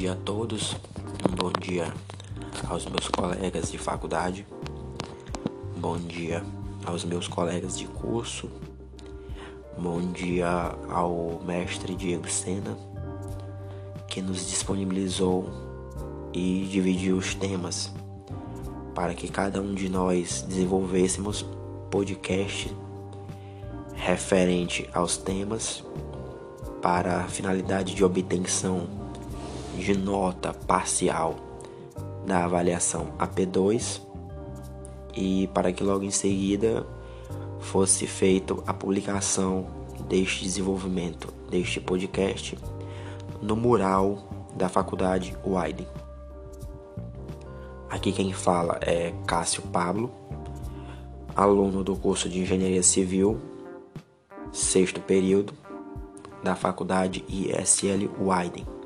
dia a todos, um bom dia aos meus colegas de faculdade, bom dia aos meus colegas de curso, bom dia ao mestre Diego Sena, que nos disponibilizou e dividiu os temas para que cada um de nós desenvolvêssemos podcast referente aos temas para a finalidade de obtenção de nota parcial da avaliação AP2 e para que logo em seguida fosse feita a publicação deste desenvolvimento deste podcast no mural da faculdade Wyden. Aqui quem fala é Cássio Pablo, aluno do curso de Engenharia Civil, sexto período, da faculdade ISL Wyden.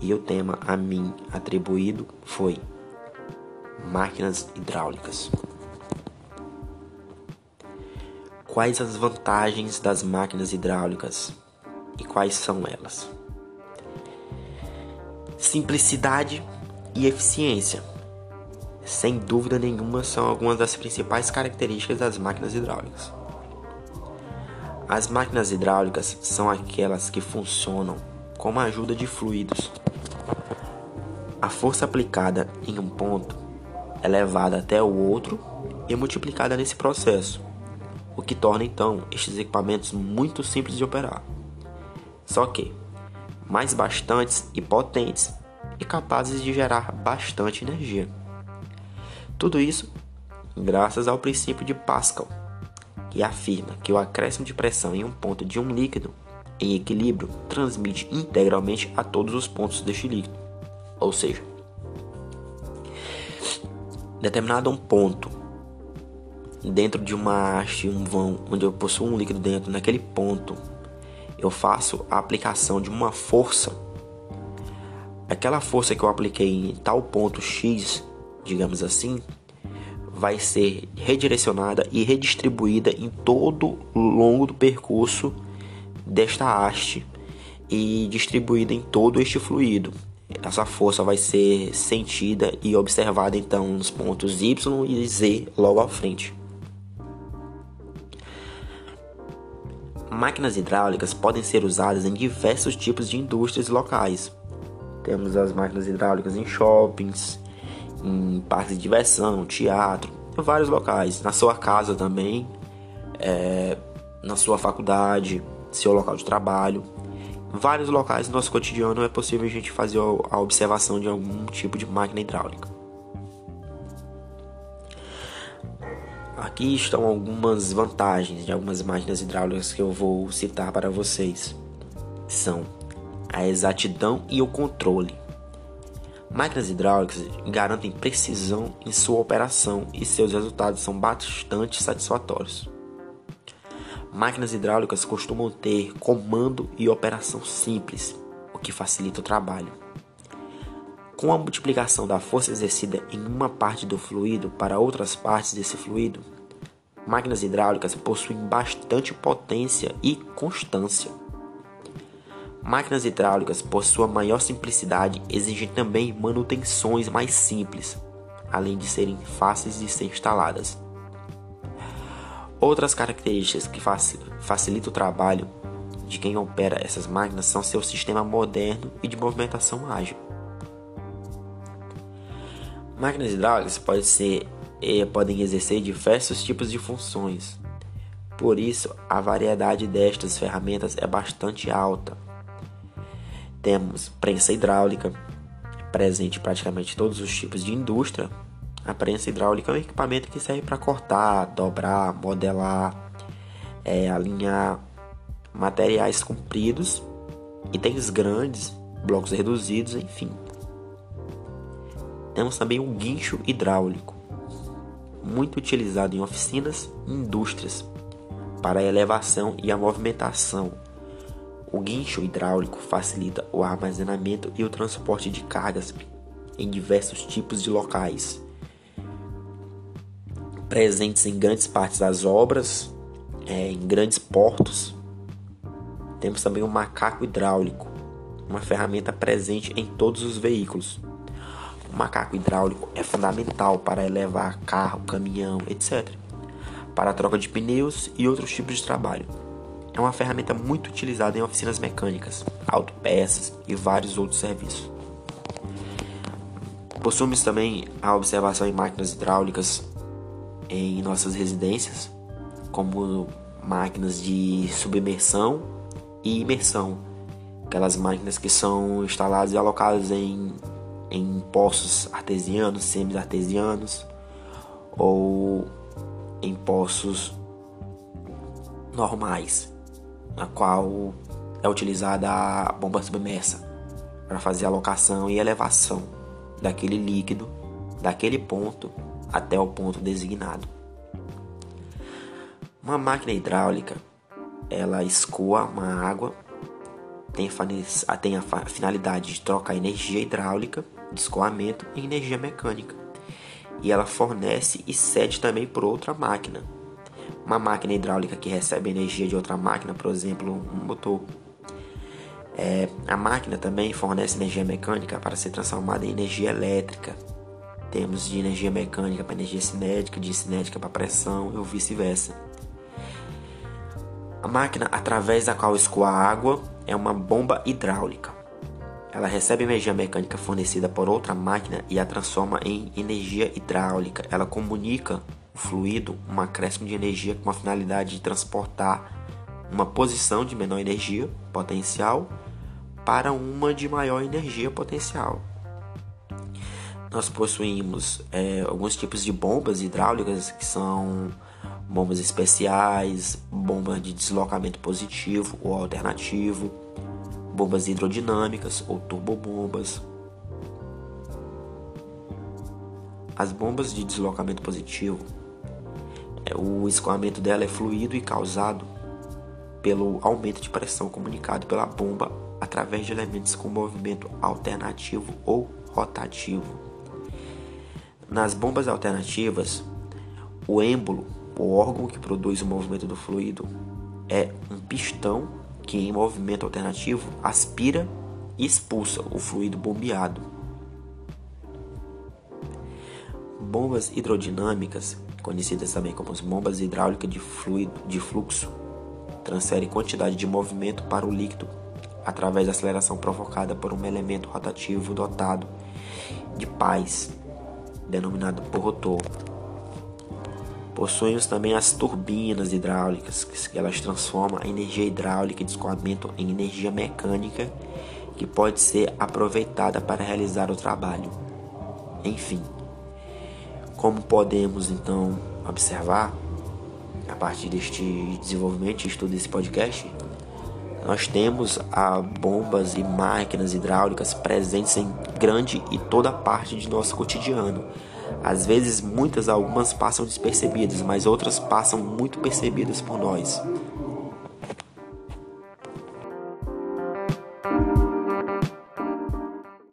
E o tema a mim atribuído foi Máquinas hidráulicas. Quais as vantagens das máquinas hidráulicas e quais são elas? Simplicidade e eficiência. Sem dúvida nenhuma, são algumas das principais características das máquinas hidráulicas. As máquinas hidráulicas são aquelas que funcionam com a ajuda de fluidos. A força aplicada em um ponto é levada até o outro e multiplicada nesse processo, o que torna então estes equipamentos muito simples de operar. Só que mais bastantes e potentes e capazes de gerar bastante energia. Tudo isso graças ao princípio de Pascal que afirma que o acréscimo de pressão em um ponto de um líquido em equilíbrio transmite integralmente a todos os pontos deste líquido. Ou seja, determinado um ponto dentro de uma haste, um vão, onde eu possuo um líquido dentro, naquele ponto eu faço a aplicação de uma força. Aquela força que eu apliquei em tal ponto X, digamos assim, vai ser redirecionada e redistribuída em todo o longo do percurso desta haste e distribuída em todo este fluido. Essa força vai ser sentida e observada então nos pontos Y e Z logo à frente. Máquinas hidráulicas podem ser usadas em diversos tipos de indústrias locais. Temos as máquinas hidráulicas em shoppings, em parques de diversão, teatro, em vários locais, na sua casa também, é, na sua faculdade, seu local de trabalho. Vários locais do nosso cotidiano é possível a gente fazer a observação de algum tipo de máquina hidráulica. Aqui estão algumas vantagens de algumas máquinas hidráulicas que eu vou citar para vocês. São a exatidão e o controle. Máquinas hidráulicas garantem precisão em sua operação e seus resultados são bastante satisfatórios. Máquinas hidráulicas costumam ter comando e operação simples, o que facilita o trabalho. Com a multiplicação da força exercida em uma parte do fluido para outras partes desse fluido, máquinas hidráulicas possuem bastante potência e constância. Máquinas hidráulicas, por sua maior simplicidade, exigem também manutenções mais simples, além de serem fáceis de ser instaladas. Outras características que facilitam o trabalho de quem opera essas máquinas são seu sistema moderno e de movimentação ágil. Máquinas hidráulicas podem, ser, eh, podem exercer diversos tipos de funções, por isso a variedade destas ferramentas é bastante alta temos prensa hidráulica, presente em praticamente todos os tipos de indústria. A prensa hidráulica é um equipamento que serve para cortar, dobrar, modelar, é, alinhar materiais compridos, itens grandes, blocos reduzidos, enfim. Temos também o guincho hidráulico, muito utilizado em oficinas e indústrias para a elevação e a movimentação o guincho hidráulico facilita o armazenamento e o transporte de cargas em diversos tipos de locais, presentes em grandes partes das obras, é, em grandes portos. Temos também o macaco hidráulico, uma ferramenta presente em todos os veículos. O macaco hidráulico é fundamental para elevar carro, caminhão, etc., para a troca de pneus e outros tipos de trabalho. É uma ferramenta muito utilizada em oficinas mecânicas, autopeças e vários outros serviços. Possuímos também a observação em máquinas hidráulicas em nossas residências, como máquinas de submersão e imersão, aquelas máquinas que são instaladas e alocadas em, em poços artesianos, semi-artesianos ou em poços normais, na qual é utilizada a bomba submersa para fazer a alocação e elevação daquele líquido daquele ponto até o ponto designado. Uma máquina hidráulica, ela escoa uma água, tem a, tem a finalidade de trocar energia hidráulica, de escoamento e energia mecânica. E ela fornece e cede também por outra máquina. Uma máquina hidráulica que recebe energia de outra máquina, por exemplo, um motor. É, a máquina também fornece energia mecânica para ser transformada em energia elétrica, temos de energia mecânica para energia cinética, de cinética para pressão e vice-versa. A máquina através da qual escoa a água é uma bomba hidráulica. Ela recebe energia mecânica fornecida por outra máquina e a transforma em energia hidráulica. Ela comunica o fluido, um acréscimo de energia com a finalidade de transportar uma posição de menor energia potencial para uma de maior energia potencial nós possuímos é, alguns tipos de bombas hidráulicas que são bombas especiais, bombas de deslocamento positivo ou alternativo, bombas hidrodinâmicas ou turbobombas. As bombas de deslocamento positivo, é, o escoamento dela é fluido e causado pelo aumento de pressão comunicado pela bomba através de elementos com movimento alternativo ou rotativo. Nas bombas alternativas, o êmbolo, o órgão que produz o movimento do fluido, é um pistão que, em movimento alternativo, aspira e expulsa o fluido bombeado. Bombas hidrodinâmicas, conhecidas também como as bombas hidráulicas de, fluido, de fluxo, transferem quantidade de movimento para o líquido através da aceleração provocada por um elemento rotativo dotado de pás denominado por rotor. Possuímos também as turbinas hidráulicas, que elas transformam a energia hidráulica de escoamento em energia mecânica que pode ser aproveitada para realizar o trabalho. Enfim, como podemos então observar, a partir deste desenvolvimento e estudo desse podcast, nós temos a bombas e máquinas hidráulicas presentes em grande e toda parte de nosso cotidiano. Às vezes, muitas algumas passam despercebidas, mas outras passam muito percebidas por nós.